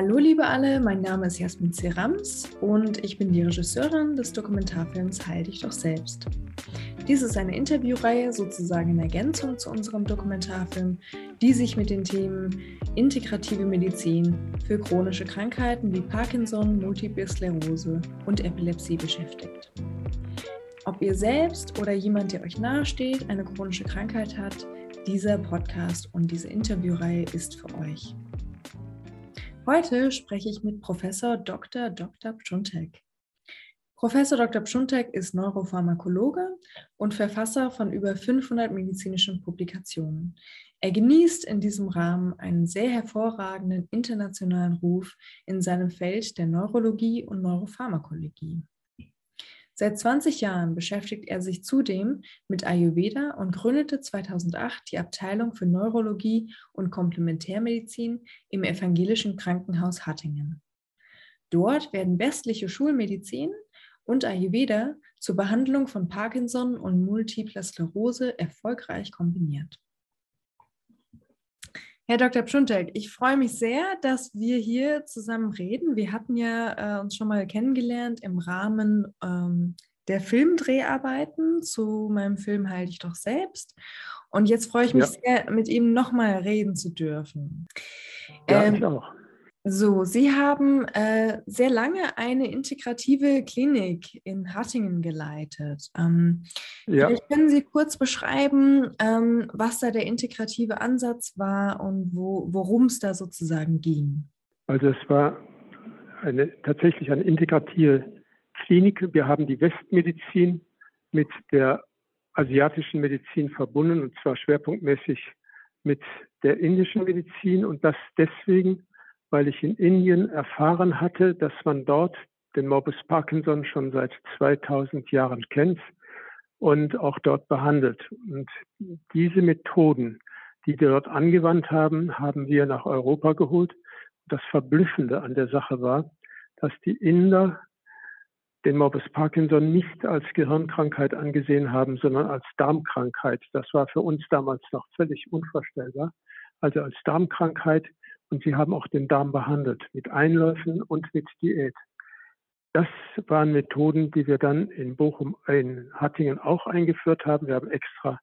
Hallo liebe alle, mein Name ist Jasmin Cerams und ich bin die Regisseurin des Dokumentarfilms Heil dich doch selbst. Dies ist eine Interviewreihe sozusagen in Ergänzung zu unserem Dokumentarfilm, die sich mit den Themen integrative Medizin für chronische Krankheiten wie Parkinson, Multiple Sklerose und Epilepsie beschäftigt. Ob ihr selbst oder jemand, der euch nahesteht, eine chronische Krankheit hat, dieser Podcast und diese Interviewreihe ist für euch. Heute spreche ich mit Professor Dr. Dr. Pschuntek. Professor Dr. Pschuntek ist Neuropharmakologe und Verfasser von über 500 medizinischen Publikationen. Er genießt in diesem Rahmen einen sehr hervorragenden internationalen Ruf in seinem Feld der Neurologie und Neuropharmakologie. Seit 20 Jahren beschäftigt er sich zudem mit Ayurveda und gründete 2008 die Abteilung für Neurologie und Komplementärmedizin im Evangelischen Krankenhaus Hattingen. Dort werden westliche Schulmedizin und Ayurveda zur Behandlung von Parkinson und multipler Sklerose erfolgreich kombiniert. Herr Dr. Pschuntek, ich freue mich sehr, dass wir hier zusammen reden. Wir hatten ja äh, uns schon mal kennengelernt im Rahmen ähm, der Filmdreharbeiten zu meinem Film Heil dich doch selbst. Und jetzt freue ich mich ja. sehr, mit ihm nochmal reden zu dürfen. Ja, ähm, ich auch. So, Sie haben äh, sehr lange eine integrative Klinik in Hattingen geleitet. Ähm, ja. Vielleicht können Sie kurz beschreiben, ähm, was da der integrative Ansatz war und wo, worum es da sozusagen ging. Also es war eine, tatsächlich eine integrative Klinik. Wir haben die Westmedizin mit der asiatischen Medizin verbunden und zwar schwerpunktmäßig mit der indischen Medizin und das deswegen, weil ich in Indien erfahren hatte, dass man dort den Morbus Parkinson schon seit 2000 Jahren kennt und auch dort behandelt. Und diese Methoden, die wir dort angewandt haben, haben wir nach Europa geholt. Das Verblüffende an der Sache war, dass die Inder den Morbus Parkinson nicht als Gehirnkrankheit angesehen haben, sondern als Darmkrankheit. Das war für uns damals noch völlig unvorstellbar. Also als Darmkrankheit, und sie haben auch den Darm behandelt mit Einläufen und mit Diät. Das waren Methoden, die wir dann in Bochum, in Hattingen auch eingeführt haben. Wir haben extra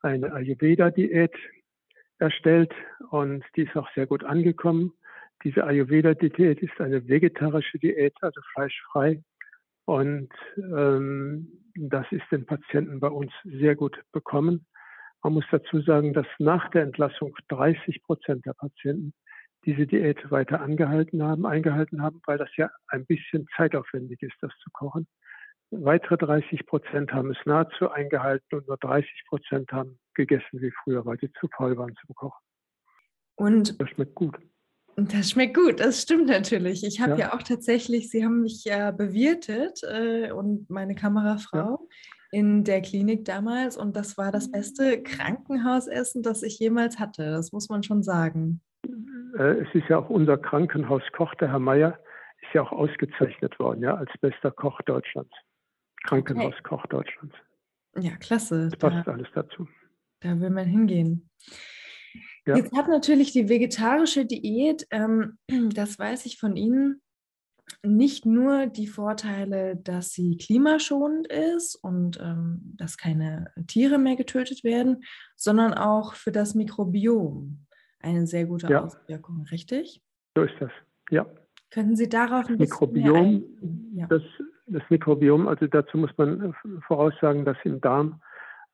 eine Ayurveda-Diät erstellt und die ist auch sehr gut angekommen. Diese Ayurveda-Diät ist eine vegetarische Diät, also fleischfrei. Und ähm, das ist den Patienten bei uns sehr gut bekommen. Man muss dazu sagen, dass nach der Entlassung 30 Prozent der Patienten diese Diät weiter angehalten haben, eingehalten haben, weil das ja ein bisschen zeitaufwendig ist, das zu kochen. Weitere 30 Prozent haben es nahezu eingehalten und nur 30 Prozent haben gegessen wie früher, weil sie zu faul waren zum Kochen. Und das schmeckt gut. Das schmeckt gut, das stimmt natürlich. Ich habe ja. ja. auch tatsächlich, Sie haben mich ja bewirtet äh, und meine Kamerafrau ja. In der Klinik damals und das war das beste Krankenhausessen, das ich jemals hatte. Das muss man schon sagen. Äh, es ist ja auch unser Krankenhauskoch, der Herr Meier, ist ja auch ausgezeichnet worden, ja, als bester Koch Deutschlands. Krankenhauskoch okay. Deutschlands. Ja, klasse. Das passt da, alles dazu. Da will man hingehen. Ja. Jetzt hat natürlich die vegetarische Diät, ähm, das weiß ich von Ihnen, nicht nur die Vorteile, dass sie klimaschonend ist und ähm, dass keine Tiere mehr getötet werden, sondern auch für das Mikrobiom eine sehr gute ja. Auswirkung, richtig? So ist das, ja. Können Sie darauf ein Mikrobiom, ja. das, das Mikrobiom, also dazu muss man voraussagen, dass im Darm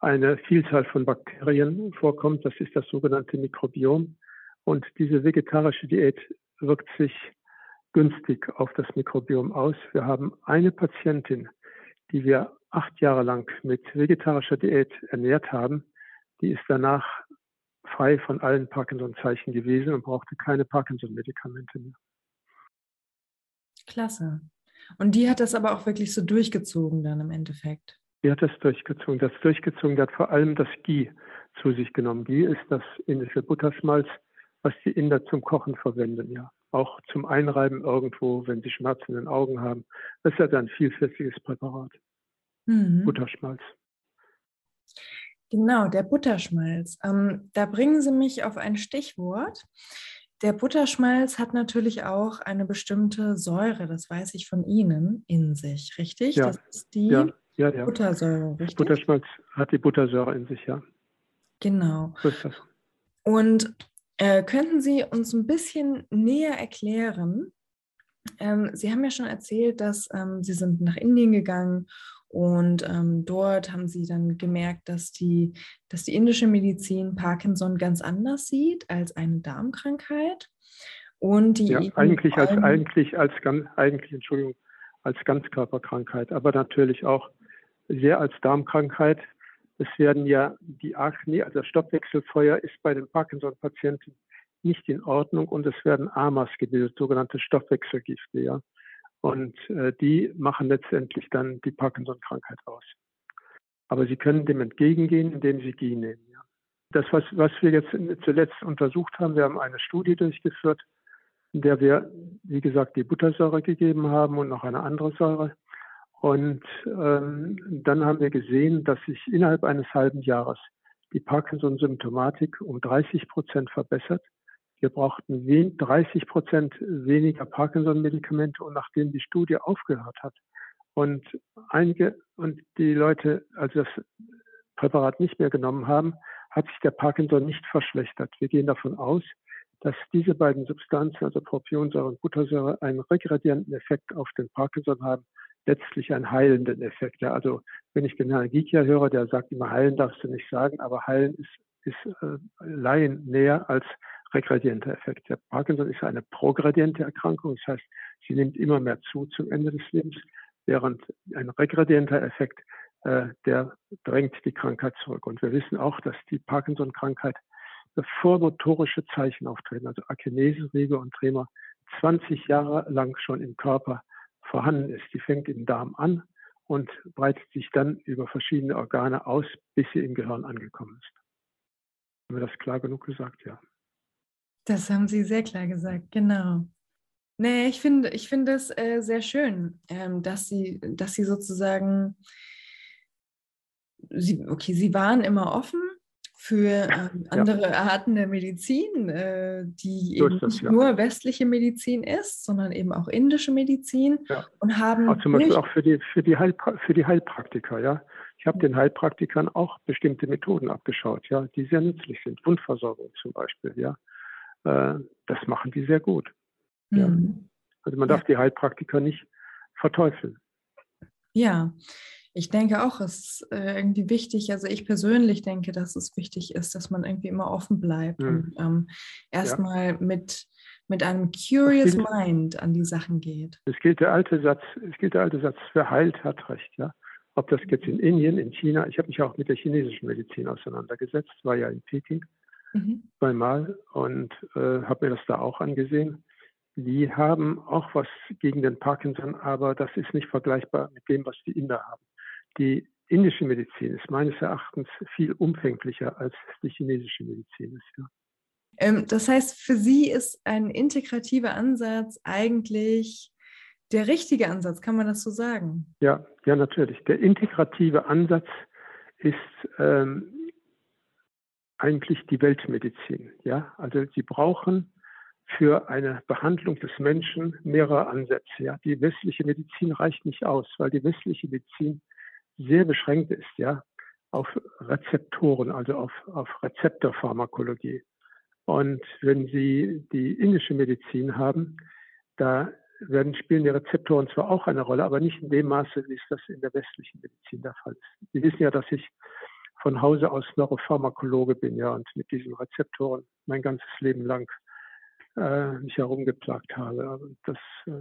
eine Vielzahl von Bakterien vorkommt. Das ist das sogenannte Mikrobiom. Und diese vegetarische Diät wirkt sich günstig auf das Mikrobiom aus. Wir haben eine Patientin, die wir acht Jahre lang mit vegetarischer Diät ernährt haben. Die ist danach frei von allen Parkinson-Zeichen gewesen und brauchte keine Parkinson-Medikamente mehr. Klasse. Und die hat das aber auch wirklich so durchgezogen dann im Endeffekt. Die hat das durchgezogen. Das durchgezogen, die hat vor allem das Ghee zu sich genommen. Ghee ist das indische Butterschmalz, was die Inder zum Kochen verwenden, ja. Auch zum Einreiben irgendwo, wenn sie Schmerzen in den Augen haben. Das ist ja ein vielfältiges Präparat. Mhm. Butterschmalz. Genau, der Butterschmalz. Ähm, da bringen Sie mich auf ein Stichwort. Der Butterschmalz hat natürlich auch eine bestimmte Säure, das weiß ich von Ihnen, in sich, richtig? Ja. Das ist die Ja, ja, ja. Buttersäure, richtig? Butterschmalz hat die Buttersäure in sich, ja. Genau. So ist das. Und äh, könnten Sie uns ein bisschen näher erklären? Ähm, Sie haben ja schon erzählt, dass ähm, Sie sind nach Indien gegangen und ähm, dort haben Sie dann gemerkt, dass die, dass die indische Medizin Parkinson ganz anders sieht als eine Darmkrankheit. Und die Ja, eigentlich als eigentlich als ganz eigentlich Entschuldigung als Ganzkörperkrankheit, aber natürlich auch sehr als Darmkrankheit. Es werden ja die Akne, also Stoffwechselfeuer ist bei den Parkinson-Patienten nicht in Ordnung und es werden AMAs gebildet, sogenannte Stoffwechselgifte, ja. Und äh, die machen letztendlich dann die Parkinson-Krankheit aus. Aber sie können dem entgegengehen, indem sie Gi nehmen. Ja. Das, was, was wir jetzt zuletzt untersucht haben, wir haben eine Studie durchgeführt, in der wir, wie gesagt, die Buttersäure gegeben haben und noch eine andere Säure. Und ähm, dann haben wir gesehen, dass sich innerhalb eines halben Jahres die Parkinson-Symptomatik um 30 Prozent verbessert. Wir brauchten wen 30 Prozent weniger Parkinson-Medikamente und nachdem die Studie aufgehört hat und einige und die Leute also das Präparat nicht mehr genommen haben, hat sich der Parkinson nicht verschlechtert. Wir gehen davon aus, dass diese beiden Substanzen, also Propionsäure und Buttersäure, einen regredienten Effekt auf den Parkinson haben, letztlich einen heilenden Effekt. Ja, also wenn ich den Herrn Gikia höre, der sagt immer, heilen darfst du nicht sagen, aber heilen ist, ist äh, Laien näher als regredienter Effekt. Der Parkinson ist eine progrediente Erkrankung, das heißt, sie nimmt immer mehr zu zum Ende des Lebens, während ein regredienter Effekt, äh, der drängt die Krankheit zurück. Und wir wissen auch, dass die Parkinson-Krankheit bevor motorische Zeichen auftreten, also Akinese, Rege und Tremor, 20 Jahre lang schon im Körper vorhanden ist. Die fängt im Darm an und breitet sich dann über verschiedene Organe aus, bis sie im Gehirn angekommen ist. Haben wir das klar genug gesagt? Ja. Das haben Sie sehr klar gesagt, genau. Nee, ich finde, ich finde es äh, sehr schön, ähm, dass Sie, dass Sie sozusagen, Sie, okay, Sie waren immer offen für ähm, andere Arten der Medizin, äh, die So eben das, nicht ja. nur westliche Medizin ist, sondern eben auch indische Medizin Ja. und haben Auch zum Beispiel auch für die, für die, Heilpra für die Heilpraktiker, ja. Ich habe den Heilpraktikern auch bestimmte Methoden abgeschaut, ja, die sehr nützlich sind. Wundversorgung zum Beispiel, ja. Äh, das machen die sehr gut. ja. Mhm. Also man Ja. darf die Heilpraktiker nicht verteufeln. Ja, ich denke auch, es ist äh, irgendwie wichtig, also ich persönlich denke, dass es wichtig ist, dass man irgendwie immer offen bleibt Mhm. und ähm, erstmal mit, mit einem curious gilt- mind an die Sachen geht. Es gilt der alte Satz, es gilt der alte Satz, wer heilt, hat recht, ja. Ob das jetzt in Indien, in China, ich habe mich auch mit der chinesischen Medizin auseinandergesetzt, war ja in Peking Mhm. zweimal und äh, habe mir das da auch angesehen. Die haben auch was gegen den Parkinson, aber das ist nicht vergleichbar mit dem, was die Inder haben. Die indische Medizin ist meines Erachtens viel umfänglicher als die chinesische Medizin ist. Ja. Ähm, das heißt, für Sie ist ein integrativer Ansatz eigentlich der richtige Ansatz, kann man das so sagen? Ja, ja, natürlich. Der integrative Ansatz ist ähm, eigentlich die Weltmedizin. Ja, also Sie brauchen für eine Behandlung des Menschen mehrere Ansätze. Ja, die westliche Medizin reicht nicht aus, weil die westliche Medizin sehr beschränkt ist. Ja, auf Rezeptoren, also auf, auf Rezeptorpharmakologie. Und wenn Sie die indische Medizin haben, da werden spielen die Rezeptoren zwar auch eine Rolle, aber nicht in dem Maße, wie es das in der westlichen Medizin der Fall ist. Sie wissen ja, dass ich von Hause aus Neuropharmakologe bin, ja, und mit diesen Rezeptoren mein ganzes Leben lang äh, mich herumgeplagt habe. Das, äh,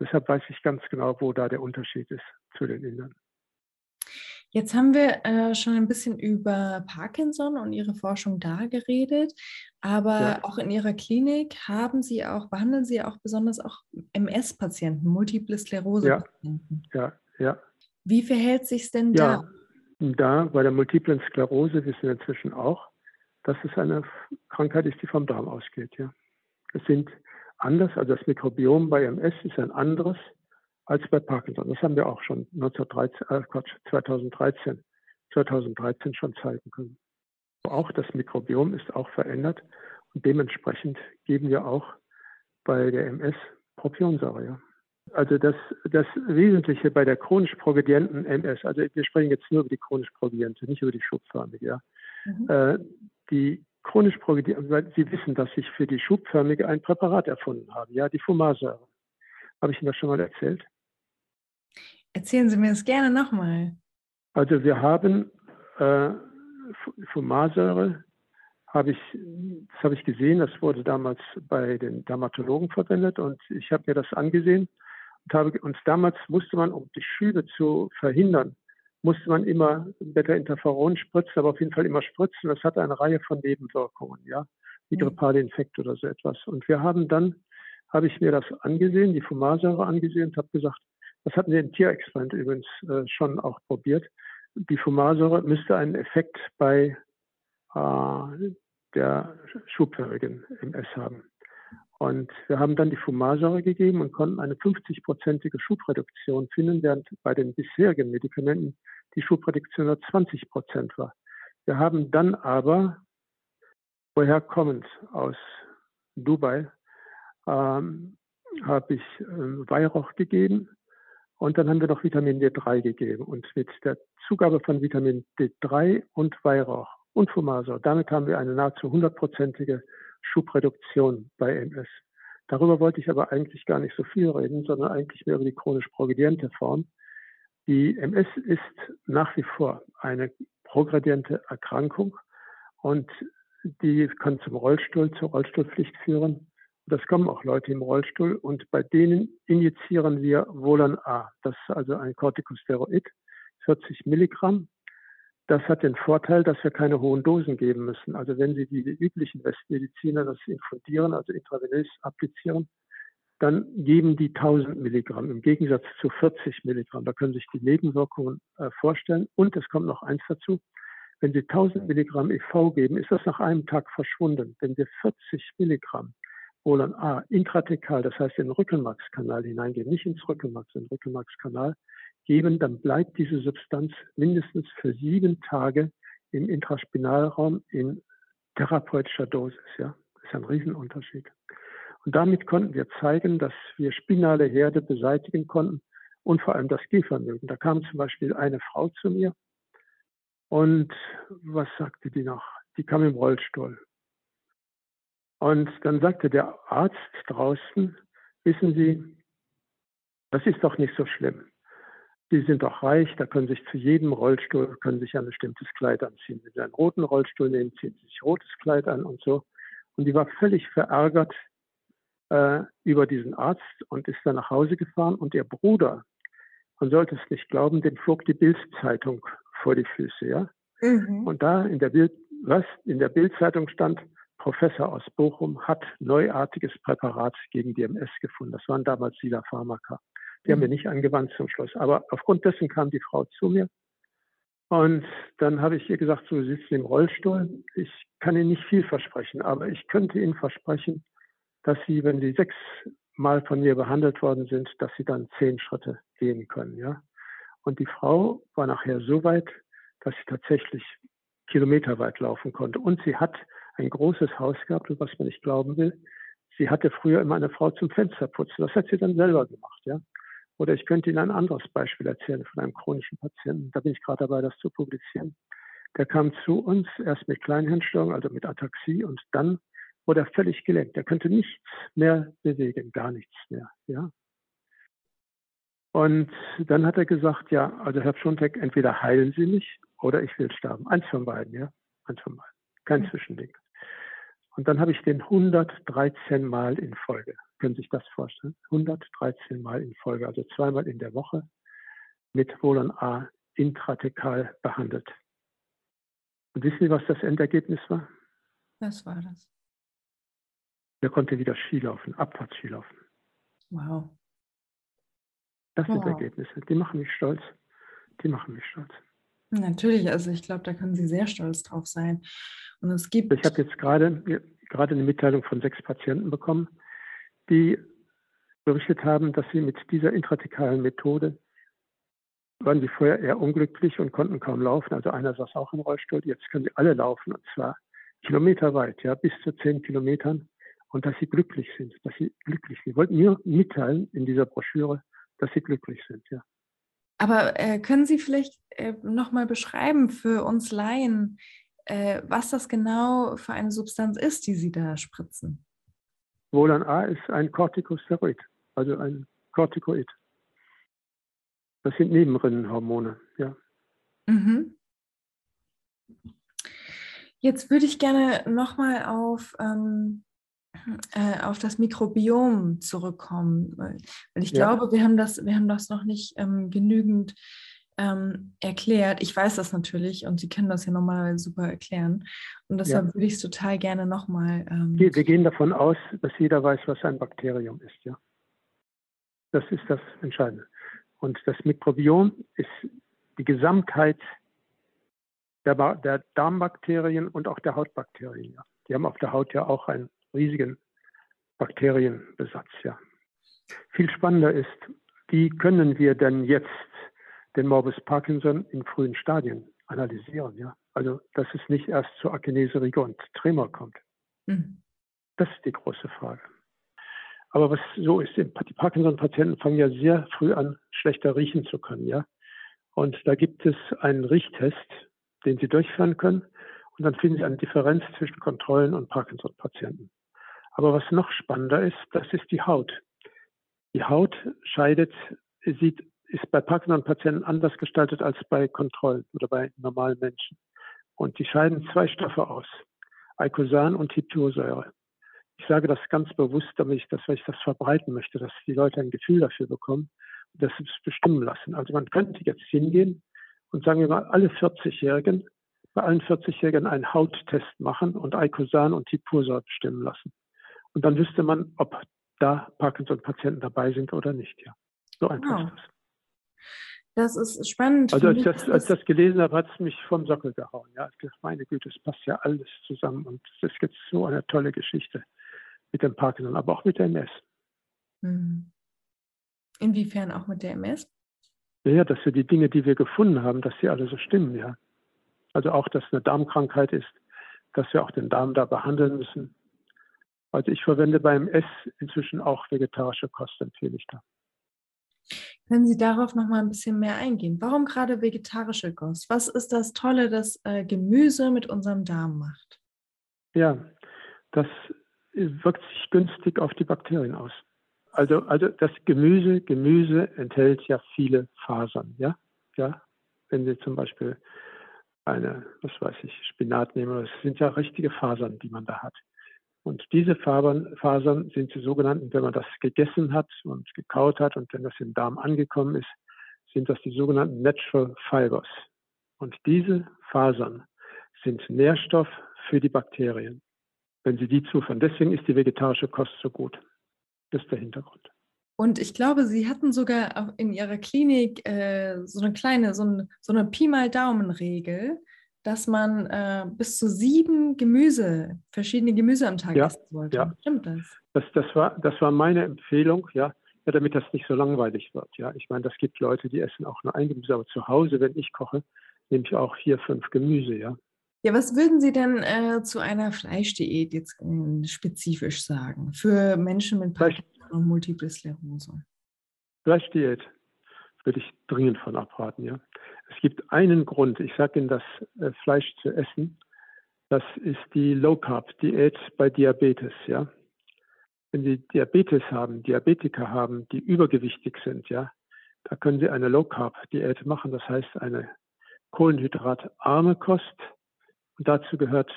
deshalb weiß ich ganz genau, wo da der Unterschied ist zu den Indern. Jetzt haben wir äh, schon ein bisschen über Parkinson und Ihre Forschung da geredet, aber Ja. auch in Ihrer Klinik haben Sie auch, behandeln Sie auch besonders auch MS-Patienten, Multiple Sklerose-Patienten. Ja, ja. Wie verhält sich es denn Ja, da? da bei der multiplen Sklerose wissen wir inzwischen auch, dass es eine Krankheit ist, die vom Darm ausgeht. Ja. Es sind anders, also das Mikrobiom bei MS ist ein anderes als bei Parkinson. Das haben wir auch schon 1913, äh Quatsch, 2013, 2013 schon zeigen können. Auch das Mikrobiom ist auch verändert Und dementsprechend geben wir auch bei der MS Propionsäure. Also das, das Wesentliche bei der chronisch progredienten MS, also wir sprechen jetzt nur über die chronisch progrediente, nicht über die schubförmige, ja. Mhm. Äh, die chronisch progrediente, weil Sie wissen, dass ich für die schubförmige ein Präparat erfunden habe, ja, die Fumarsäure. Habe ich Ihnen das schon mal erzählt? Erzählen Sie mir das gerne nochmal. Also wir haben äh, Fumarsäure, habe ich, das habe ich gesehen, das wurde damals bei den Dermatologen verwendet und ich habe mir das angesehen und habe und damals musste man, um die Schübe zu verhindern, musste man immer Beta-Interferon spritzen, aber auf jeden Fall immer spritzen. Das hatte eine Reihe von Nebenwirkungen, ja, wie grippale Infekt oder so etwas. Und wir haben dann, habe ich mir das angesehen, die Fumarsäure angesehen und habe gesagt, das hatten wir im Tierexperiment übrigens äh, schon auch probiert. Die Fumarsäure müsste einen Effekt bei äh, der schubförmigen MS haben. Und wir haben dann die Fumarsäure gegeben und konnten eine 50-prozentige Schubreduktion finden, während bei den bisherigen Medikamenten die Schubreduktion nur 20 Prozent war. Wir haben dann aber, woher kommend aus Dubai, ähm, habe ich ähm, Weihrauch gegeben und dann haben wir noch Vitamin D3 gegeben. Und mit der Zugabe von Vitamin D3 und Weihrauch und Fumasäure, damit haben wir eine nahezu hundertprozentige Schubreduktion bei MS. Darüber wollte ich aber eigentlich gar nicht so viel reden, sondern eigentlich mehr über die chronisch progrediente Form. Die MS ist nach wie vor eine progrediente Erkrankung und die kann zum Rollstuhl, zur Rollstuhlpflicht führen. Das kommen auch Leute im Rollstuhl und bei denen injizieren wir Volan A. Das ist also ein Corticosteroid, 40 Milligramm das hat den Vorteil, dass wir keine hohen Dosen geben müssen. Also wenn Sie die üblichen Westmediziner das infundieren, also intravenös applizieren, dann geben die 1000 Milligramm im Gegensatz zu 40 Milligramm. Da können Sie sich die Nebenwirkungen äh, vorstellen. Und es kommt noch eins dazu. Wenn Sie 1000 Milligramm EV geben, ist das nach einem Tag verschwunden. Wenn wir 40 Milligramm Bolan A intratekal, das heißt in den Rückenmarkskanal hineingehen, nicht ins Rückenmark, in den Rückenmarkskanal, geben, dann bleibt diese Substanz mindestens für sieben Tage im Intraspinalraum in therapeutischer Dosis. Ja, das ist ein Riesenunterschied. Und damit konnten wir zeigen, dass wir spinale Herde beseitigen konnten und vor allem das Gehvermögen. Da kam zum Beispiel eine Frau zu mir und was sagte die noch? Die kam im Rollstuhl. Und dann sagte der Arzt draußen, wissen Sie, das ist doch nicht so schlimm. Sie sind doch reich, da können sich zu jedem Rollstuhl können sich ein bestimmtes Kleid anziehen. Wenn Sie einen roten Rollstuhl nehmen, ziehen Sie sich rotes Kleid an und so. Und die war völlig verärgert äh, über diesen Arzt und ist dann nach Hause gefahren. Und ihr Bruder, man sollte es nicht glauben, dem flog die Bildzeitung vor die Füße, ja. Mhm. Und da in der Bild, was in der Bildzeitung stand, Professor aus Bochum hat neuartiges Präparat gegen die MS gefunden. Das waren damals Sila Pharmaka. Die haben wir mhm. nicht angewandt zum Schluss. Aber aufgrund dessen kam die Frau zu mir. Und dann habe ich ihr gesagt, so, Sie sitzen im Rollstuhl. Ich kann Ihnen nicht viel versprechen, aber ich könnte Ihnen versprechen, dass Sie, wenn Sie sechsmal von mir behandelt worden sind, dass Sie dann zehn Schritte gehen können, ja. Und die Frau war nachher so weit, dass sie tatsächlich kilometerweit laufen konnte. Und sie hat ein großes Haus gehabt, was man nicht glauben will. Sie hatte früher immer eine Frau zum Fensterputzen. Das hat sie dann selber gemacht, ja. Oder ich könnte Ihnen ein anderes Beispiel erzählen von einem chronischen Patienten. Da bin ich gerade dabei, das zu publizieren. Der kam zu uns erst mit Kleinhirnstörung, also mit Ataxie, und dann wurde er völlig gelenkt. Er könnte nichts mehr bewegen, gar nichts mehr. Ja. Und dann hat er gesagt, ja, also Herr Pschontek, entweder heilen Sie mich oder ich will sterben. Eins von beiden, ja. Eins von beiden. Kein Zwischending. Und dann habe ich den 113 Mal in Folge können sich das vorstellen. 113 Mal in Folge, also zweimal in der Woche mit Volon A intratekal behandelt. Und wissen Sie, was das Endergebnis war? Was war das? Er konnte wieder Skilaufen, Abfahrtskilaufen. Wow. Das wow. sind Ergebnisse. Die machen mich stolz. Die machen mich stolz. Natürlich, also ich glaube, da können Sie sehr stolz drauf sein. Und es gibt. Ich habe jetzt gerade, gerade eine Mitteilung von sechs Patienten bekommen, die berichtet haben, dass sie mit dieser intratekalen Methode waren sie vorher eher unglücklich und konnten kaum laufen. Also einer saß auch im Rollstuhl. Jetzt können sie alle laufen und zwar kilometerweit, ja, bis zu zehn Kilometern und dass sie glücklich sind, dass sie glücklich sind. Sie wollten mir mitteilen in dieser Broschüre, dass sie glücklich sind, ja. Aber äh, können Sie vielleicht äh, nochmal beschreiben für uns Laien, äh, was das genau für eine Substanz ist, die Sie da spritzen? Wohlan A ist ein Corticosteroid, also ein Corticoid. Das sind Nebenrinnenhormone, ja. Mhm. Jetzt würde ich gerne nochmal auf, ähm, äh, auf das Mikrobiom zurückkommen, weil, ich ja. glaube, wir haben das, wir haben das noch nicht ähm, genügend ähm, erklärt. Ich weiß das natürlich und Sie können das ja nochmal super erklären. Und deshalb ja. würde ich es total gerne nochmal. Ähm, wir, wir gehen davon aus, dass jeder weiß, was ein Bakterium ist, ja. Das ist das Entscheidende. Und das Mikrobiom ist die Gesamtheit der, der Darmbakterien und auch der Hautbakterien. Ja. Die haben auf der Haut ja auch einen riesigen Bakterienbesatz. Ja. Viel spannender ist, wie können wir denn jetzt den Morbus Parkinson in frühen Stadien analysieren? Ja. Also, dass es nicht erst zu Akinese, Rigor und Tremor kommt. Mhm. Das ist die große Frage. Aber was so ist, die Parkinson-Patienten fangen ja sehr früh an, schlechter riechen zu können, ja. Und da gibt es einen Riechtest, den Sie durchführen können. Und dann finden Sie eine Differenz zwischen Kontrollen und Parkinson-Patienten. Aber was noch spannender ist, das ist die Haut. Die Haut scheidet, sieht, ist bei Parkinson-Patienten anders gestaltet als bei Kontrollen oder bei normalen Menschen. Und die scheiden zwei Stoffe aus, Eikosan und Hipursäure. Ich sage das ganz bewusst, damit ich das, weil ich das verbreiten möchte, dass die Leute ein Gefühl dafür bekommen und das bestimmen lassen. Also man könnte jetzt hingehen und sagen wir mal, alle 40-Jährigen, bei allen 40-Jährigen einen Hauttest machen und Eikosan und Tipursa bestimmen lassen. Und dann wüsste man, ob da Parkinson-Patienten dabei sind oder nicht. Ja, so einfach wow. ist das. Das ist spannend. Also als ich das, als das gelesen habe, hat es mich vom Sockel gehauen. Ja, meine Güte, es passt ja alles zusammen und es gibt so eine tolle Geschichte mit dem Parkinson, aber auch mit der MS. Hm. Inwiefern auch mit der MS? Ja, dass wir die Dinge, die wir gefunden haben, dass sie alle so stimmen, ja. Also auch, dass eine Darmkrankheit ist, dass wir auch den Darm da behandeln müssen. Also ich verwende beim S inzwischen auch vegetarische Kost, empfehle ich da. Können Sie darauf noch mal ein bisschen mehr eingehen? Warum gerade vegetarische Kost? Was ist das Tolle, das äh, Gemüse mit unserem Darm macht? Ja, das wirkt sich günstig auf die Bakterien aus. Also, also das Gemüse, Gemüse enthält ja viele Fasern, ja, ja. Wenn Sie zum Beispiel eine, was weiß ich, Spinat nehmen, das sind ja richtige Fasern, die man da hat. Und diese Fasern, sind die sogenannten, wenn man das gegessen hat und gekaut hat und wenn das im Darm angekommen ist, sind das die sogenannten Natural Fibers. Und diese Fasern sind Nährstoff für die Bakterien, wenn sie die zuführen. Deswegen ist die vegetarische Kost so gut. Das ist der Hintergrund. Und ich glaube, Sie hatten sogar in Ihrer Klinik äh, so eine kleine, so, ein, so eine Pi mal Daumen-Regel, dass man äh, bis zu sieben Gemüse, verschiedene Gemüse am Tag ja, essen sollte. Ja. Stimmt das? das? Das, war, das war meine Empfehlung, ja, ja, damit das nicht so langweilig wird. Ja, ich meine, das gibt Leute, die essen auch nur ein Gemüse, aber zu Hause, wenn ich koche, nehme ich auch vier, fünf Gemüse, ja. Ja, was würden Sie denn äh, zu einer Fleischdiät jetzt äh, spezifisch sagen für Menschen mit Parkinson und Multiple Sklerose? Fleischdiät würde ich dringend von abraten, ja. Es gibt einen Grund, ich sage Ihnen, das äh, Fleisch zu essen, das ist die Low Carb Diät bei Diabetes, ja. Wenn Sie Diabetes haben, Diabetiker haben, die übergewichtig sind, ja, da können Sie eine Low Carb Diät machen, das heißt eine kohlenhydratarme Kost und dazu gehört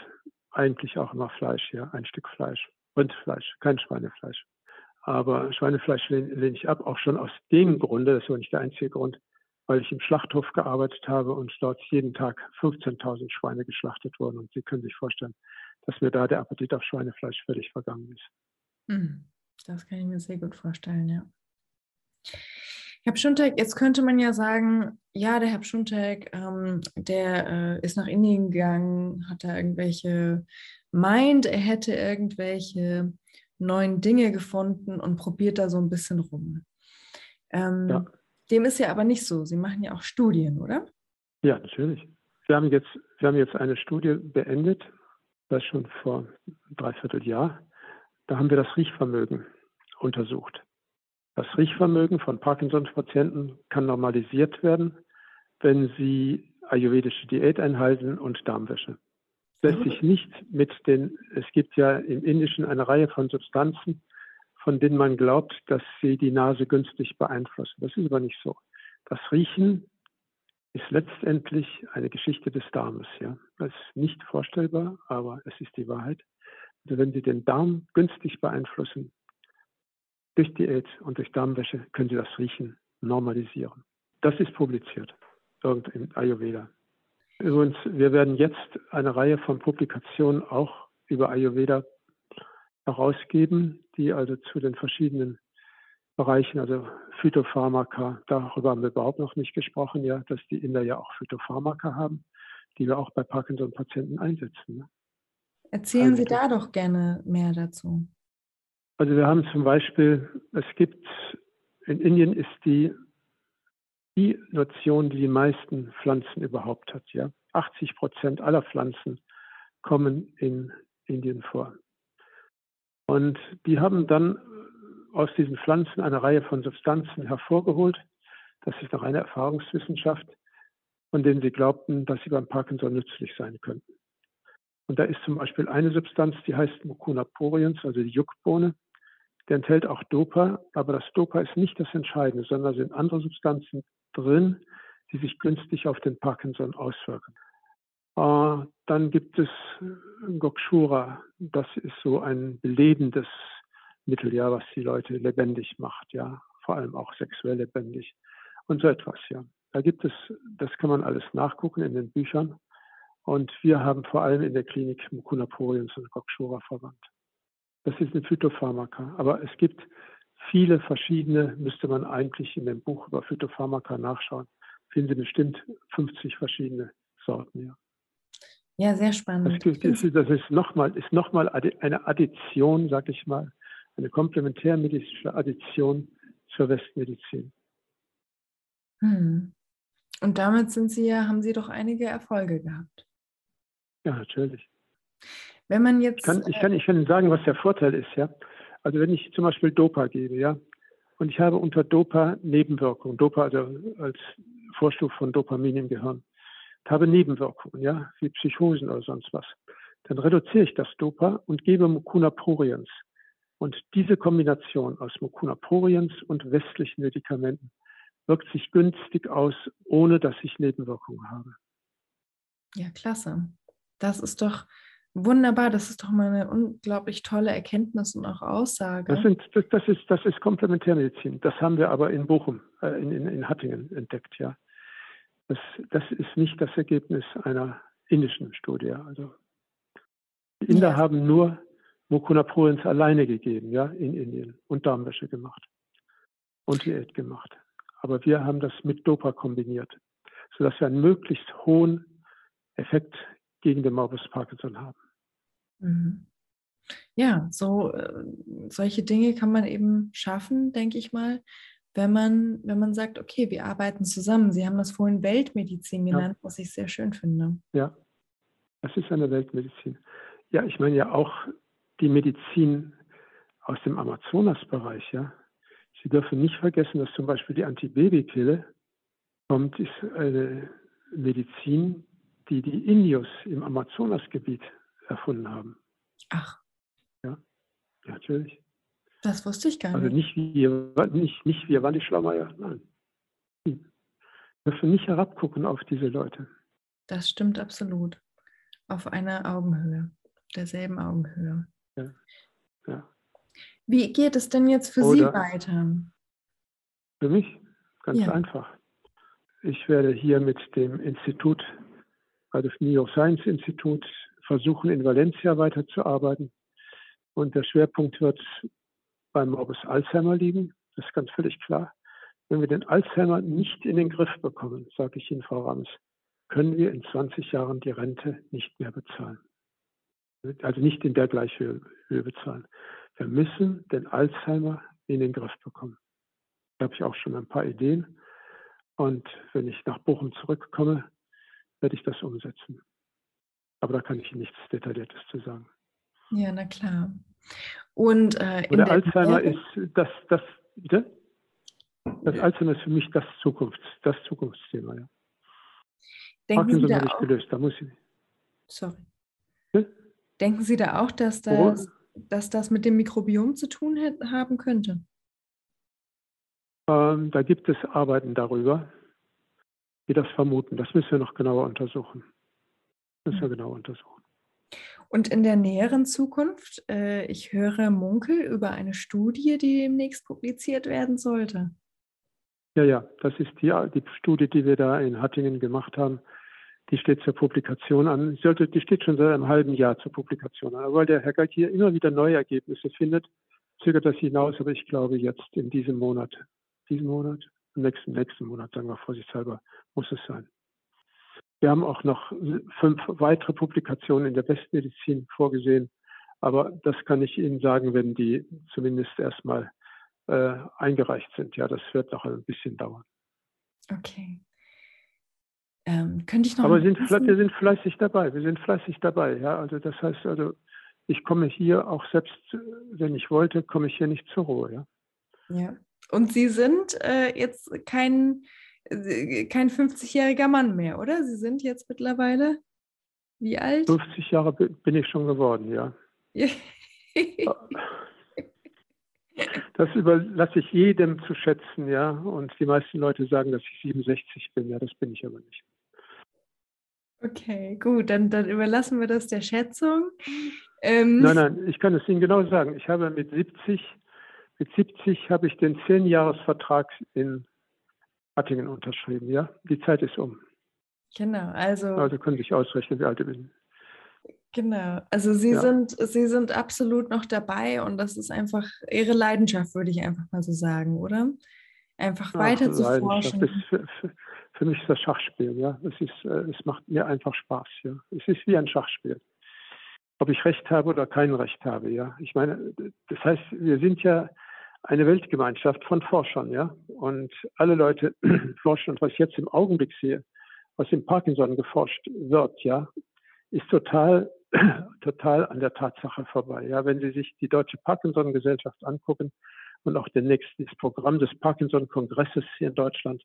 eigentlich auch immer Fleisch, ja, ein Stück Fleisch. Rindfleisch, kein Schweinefleisch. Aber Schweinefleisch lehne, ich ab, auch schon aus dem Grunde, das war nicht der einzige Grund, weil ich im Schlachthof gearbeitet habe und dort jeden Tag 15.000 Schweine geschlachtet wurden. Und Sie können sich vorstellen, dass mir da der Appetit auf Schweinefleisch völlig vergangen ist. Hm, das kann ich mir sehr gut vorstellen, ja. Herr Pschuntek, jetzt könnte man ja sagen, ja, der Herr Pschuntek, ähm, der äh, ist nach Indien gegangen, hat da irgendwelche, meint, er hätte irgendwelche neuen Dinge gefunden und probiert da so ein bisschen rum. Ähm, ja. Dem ist ja aber nicht so. Sie machen ja auch Studien, oder? Ja, natürlich. Wir haben jetzt, wir haben jetzt eine Studie beendet das schon vor dreiviertel Jahr. Da haben wir das Riechvermögen untersucht. Das Riechvermögen von Parkinson-Patienten kann normalisiert werden, wenn sie ayurvedische Diät einhalten und Darmwäsche. Lässt sich nicht mit den, es gibt ja im Indischen eine Reihe von Substanzen, von denen man glaubt, dass sie die Nase günstig beeinflussen. Das ist aber nicht so. Das Riechen ist letztendlich eine Geschichte des Darmes. Ja. Das ist nicht vorstellbar, aber es ist die Wahrheit. Also wenn Sie den Darm günstig beeinflussen, durch Diät und durch Darmwäsche können Sie das Riechen normalisieren. Das ist publiziert, irgend im Ayurveda. Übrigens, wir werden jetzt eine Reihe von Publikationen auch über Ayurveda herausgeben, die also zu den verschiedenen Bereichen, also Phytopharmaka, darüber haben wir überhaupt noch nicht gesprochen, ja, dass die Inder ja auch Phytopharmaka haben, die wir auch bei Parkinson-Patienten einsetzen. Ne? Erzählen also, Sie da doch gerne mehr dazu. Also wir haben zum Beispiel, es gibt, in Indien ist die, die Notion, die die meisten Pflanzen überhaupt hat. Ja? 80 Prozent aller Pflanzen kommen in Indien vor. Und die haben dann aus diesen Pflanzen eine Reihe von Substanzen hervorgeholt. Das ist eine reine Erfahrungswissenschaft, von denen sie glaubten, dass sie beim Parkinson nützlich sein könnten. Und da ist zum Beispiel eine Substanz, die heißt Mucuna poriens, also die Juckbohne. Der enthält auch Dopa, aber das Dopa ist nicht das Entscheidende, sondern sind andere Substanzen drin, die sich günstig auf den Parkinson auswirken. Äh, dann gibt es Gokshura, das ist so ein belebendes Mittel, ja, was die Leute lebendig macht, ja, vor allem auch sexuell lebendig und so etwas, ja. Da gibt es, das kann man alles nachgucken in den Büchern. Und wir haben vor allem in der Klinik Mucuna poriens und Gokshura verwandt. Das ist eine Phytopharmaka. Aber es gibt viele verschiedene, müsste man eigentlich in dem Buch über Phytopharmaka nachschauen. Finden Sie bestimmt 50 verschiedene Sorten, ja. Ja, sehr spannend. Das, ist, das ist nochmal ist noch mal eine Addition, sag ich mal, eine komplementärmedizinische Addition zur Westmedizin. Hm. Und damit sind Sie ja, haben Sie doch einige Erfolge gehabt. Ja, natürlich. Wenn man jetzt. Ich kann, ich kann, ich kann Ihnen sagen, was der Vorteil ist, ja. Also wenn ich zum Beispiel Dopa gebe, ja, und ich habe unter Dopa Nebenwirkungen, Dopa also als Vorstufe von Dopamin im Gehirn, habe Nebenwirkungen, ja, wie Psychosen oder sonst was, dann reduziere ich das Dopa und gebe Mucuna pruriens. Und diese Kombination aus Mucuna pruriens und westlichen Medikamenten wirkt sich günstig aus, ohne dass ich Nebenwirkungen habe. Ja, klasse. Das ist doch Wunderbar, das ist doch mal eine unglaublich tolle Erkenntnis und auch Aussage. Das, sind, das, das, ist, das ist Komplementärmedizin. Das haben wir aber in Bochum, äh, in, in, in Hattingen entdeckt, ja. Das, das ist nicht das Ergebnis einer indischen Studie. Also die Inder ja. haben nur Mucuna pruriens alleine gegeben, ja, in Indien und Darmwäsche gemacht und Diät gemacht. Aber wir haben das mit Dopa kombiniert, sodass wir einen möglichst hohen Effekt gegen den Morbus Parkinson haben. Mhm. Ja, so äh, solche Dinge kann man eben schaffen, denke ich mal, wenn man, wenn man sagt, okay, wir arbeiten zusammen. Sie haben das vorhin Weltmedizin genannt, ja. was ich sehr schön finde. Ja, das ist eine Weltmedizin. Ja, ich meine ja auch die Medizin aus dem Amazonasbereich, ja. Sie dürfen nicht vergessen, dass zum Beispiel die Antibabypille kommt, ist eine Medizin, die die Indios im Amazonasgebiet erfunden haben. Ach. Ja, natürlich. Das wusste ich gar nicht. Also nicht wir, nicht, nicht wir die Schlaumeier, nein. Wir dürfen nicht herabgucken auf diese Leute. Das stimmt absolut. Auf einer Augenhöhe, derselben Augenhöhe. Ja. ja. Wie geht es denn jetzt für Oder Sie weiter? Für mich ganz ja. einfach. Ich werde hier mit dem Institut, also das Neuroscience Institut, versuchen, in Valencia weiterzuarbeiten. Und der Schwerpunkt wird beim Morbus Alzheimer liegen. Das ist ganz völlig klar. Wenn wir den Alzheimer nicht in den Griff bekommen, sage ich Ihnen, Frau Rams, können wir in 20 Jahren die Rente nicht mehr bezahlen. Also nicht in der gleichen Höhe bezahlen. Wir müssen den Alzheimer in den Griff bekommen. Da habe ich auch schon ein paar Ideen. Und wenn ich nach Bochum zurückkomme, werde ich das umsetzen. Aber da kann ich Ihnen nichts Detailliertes zu sagen. Ja, na klar. Und äh, in der Alzheimer Lehre? ist das, das, bitte? Das Alzheimer ist für mich das Zukunfts, das Zukunftsthema, ja. Denken Parkinson Sie da habe ich auch, gelöst, da muss ich. Sorry. Hm? Denken Sie da auch, dass das, dass das mit dem Mikrobiom zu tun haben könnte? Ähm, da gibt es Arbeiten darüber, die das vermuten. Das müssen wir noch genauer untersuchen. Das müssen wir genau untersuchen. Und in der näheren Zukunft, äh, ich höre Munkel über eine Studie, die demnächst publiziert werden sollte. Ja, ja, das ist die, die Studie, die wir da in Hattingen gemacht haben. Die steht zur Publikation an. Sollte, die steht schon seit einem halben Jahr zur Publikation an. Aber weil der Herr Geig hier immer wieder neue Ergebnisse findet, zögert das hinaus. Aber ich glaube, jetzt in diesem Monat, diesen Monat, im nächsten, nächsten Monat, sagen wir vorsichtshalber, muss es sein. Wir haben auch noch fünf weitere Publikationen in der Bestmedizin vorgesehen. Aber das kann ich Ihnen sagen, wenn die zumindest erstmal äh, eingereicht sind. Ja, das wird noch ein bisschen dauern. Okay. Ähm, könnte ich noch. Aber sind, wir sind fleißig dabei. Wir sind fleißig dabei. Ja, also das heißt also, ich komme hier auch selbst, wenn ich wollte, komme ich hier nicht zur Ruhe. Ja. Ja. Und Sie sind äh, jetzt kein, kein 50-jähriger Mann mehr, oder? Sie sind jetzt mittlerweile wie alt? 50 Jahre bin ich schon geworden, ja. Das überlasse ich jedem zu schätzen, ja. Und die meisten Leute sagen, dass ich 67 bin. Ja, das bin ich aber nicht. Okay, gut, dann, dann überlassen wir das der Schätzung. Ähm, nein, nein, ich kann es Ihnen genau sagen. Ich habe mit 70, mit 70 habe ich den 10-Jahres-Vertrag in Hattingen unterschrieben, ja. Die Zeit ist um. Genau, also. Also können Sie sich ausrechnen, wie alt ich bin. Genau, also Sie, ja. sind, Sie sind absolut noch dabei und das ist einfach Ihre Leidenschaft, würde ich einfach mal so sagen, oder? Einfach Ach, weiter zu forschen. Für, für, für, mich ist das Schachspiel, ja. Es, ist, äh, es macht mir einfach Spaß, ja. Es ist wie ein Schachspiel. Ob ich Recht habe oder kein Recht habe, ja. Ich meine, das heißt, wir sind ja eine Weltgemeinschaft von Forschern, ja. Und alle Leute forschen. Und was ich jetzt im Augenblick sehe, was im Parkinson geforscht wird, ja, ist total total an der Tatsache vorbei. Ja, wenn Sie sich die Deutsche Parkinson-Gesellschaft angucken und auch demnächst das Programm des Parkinson-Kongresses hier in Deutschland,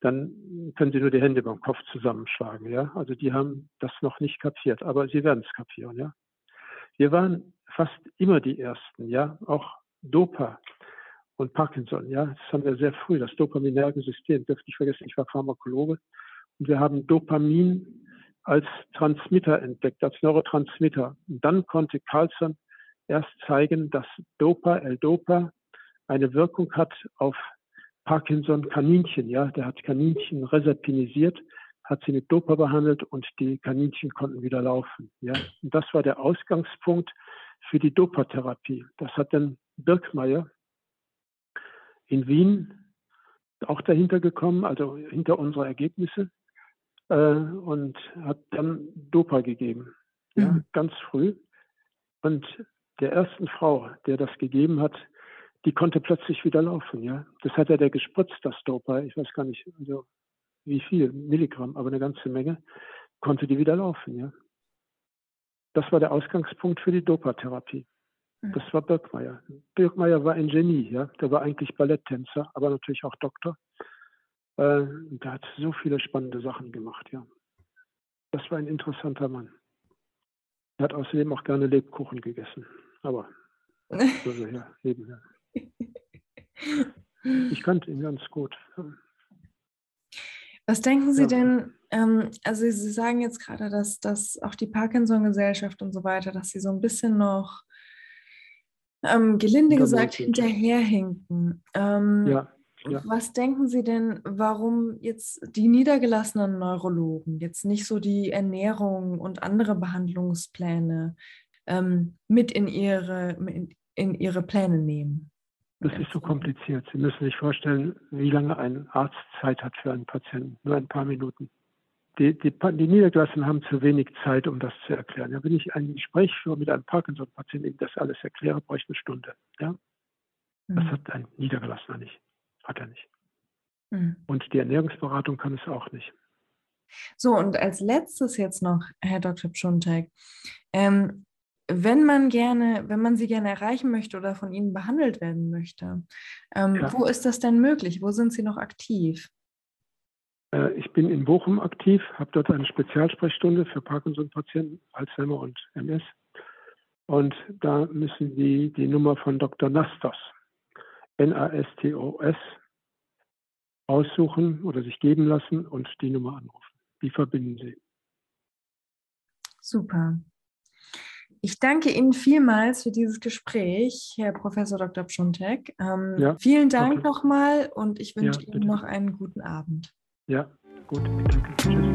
dann können Sie nur die Hände beim Kopf zusammenschlagen. Ja, also die haben das noch nicht kapiert, aber sie werden es kapieren. Ja, wir waren fast immer die Ersten. Ja, auch Dopa und Parkinson. Ja, das haben wir sehr früh. Das dopaminerge System dürfte ich vergessen. Ich war Pharmakologe und wir haben Dopamin als Transmitter entdeckt, als Neurotransmitter. Und dann konnte Carlson erst zeigen, dass Dopa, L-Dopa, eine Wirkung hat auf Parkinson-Kaninchen. Ja, der hat Kaninchen reserpinisiert, hat sie mit Dopa behandelt und die Kaninchen konnten wieder laufen. Ja, und das war der Ausgangspunkt für die Dopatherapie. Das hat dann Birkmeier in Wien auch dahinter gekommen, also hinter unsere Ergebnisse äh, und hat dann Dopa gegeben, ja, mhm. ganz früh. Und der ersten Frau, der das gegeben hat, die konnte plötzlich wieder laufen. Ja, das hat er der gespritzt, das Dopa. Ich weiß gar nicht, also wie viel Milligramm, aber eine ganze Menge, konnte die wieder laufen. Ja, das war der Ausgangspunkt für die Dopatherapie. Das war Birkmeier. Birkmeier war ein Genie, ja. Der war eigentlich Balletttänzer, aber natürlich auch Doktor. Äh, der hat so viele spannende Sachen gemacht, ja. Das war ein interessanter Mann. Er hat außerdem auch gerne Lebkuchen gegessen. Aber so ja, nebenher. Ich kannte ihn ganz gut. Was denken Sie ja. denn, ähm, also Sie sagen jetzt gerade, dass, dass auch die Parkinson-Gesellschaft und so weiter, dass sie so ein bisschen noch ähm, gelinde gesagt hinterherhinken. Ähm, ja. Ja. Was denken Sie denn, warum jetzt die niedergelassenen Neurologen jetzt nicht so die Ernährung und andere Behandlungspläne ähm, mit in ihre, in, in ihre Pläne nehmen? Das ist so kompliziert. Sie müssen sich vorstellen, wie lange ein Arzt Zeit hat für einen Patienten. Nur ein paar Minuten. Die, die, die Niedergelassenen haben zu wenig Zeit, um das zu erklären. Ja, wenn ich ein Gespräch führe mit einem Parkinson-Patienten, das alles erkläre, brauche ich eine Stunde. Ja? Das mhm. hat ein Niedergelassener nicht. Hat er nicht. Mhm. Und die Ernährungsberatung kann es auch nicht. So, und als letztes jetzt noch, Herr Dr. Pschuntek, ähm, wenn man gerne, wenn man Sie gerne erreichen möchte oder von Ihnen behandelt werden möchte, ähm, ja. wo ist das denn möglich? Wo sind Sie noch aktiv? Äh, ich bin in Bochum aktiv, habe dort eine Spezialsprechstunde für Parkinson-Patienten, Alzheimer und MS. Und da müssen Sie die Nummer von Dr. Nastos, N-A-S-T-O-S, aussuchen oder sich geben lassen und die Nummer anrufen. Die verbinden Sie. Super. Ich danke Ihnen vielmals für dieses Gespräch, Herr Professor Dr. Pschuntek. Ähm, ja, vielen Dank okay. nochmal und ich wünsche ja, Ihnen noch einen guten Abend. Ja, gut, danke. Tschüss.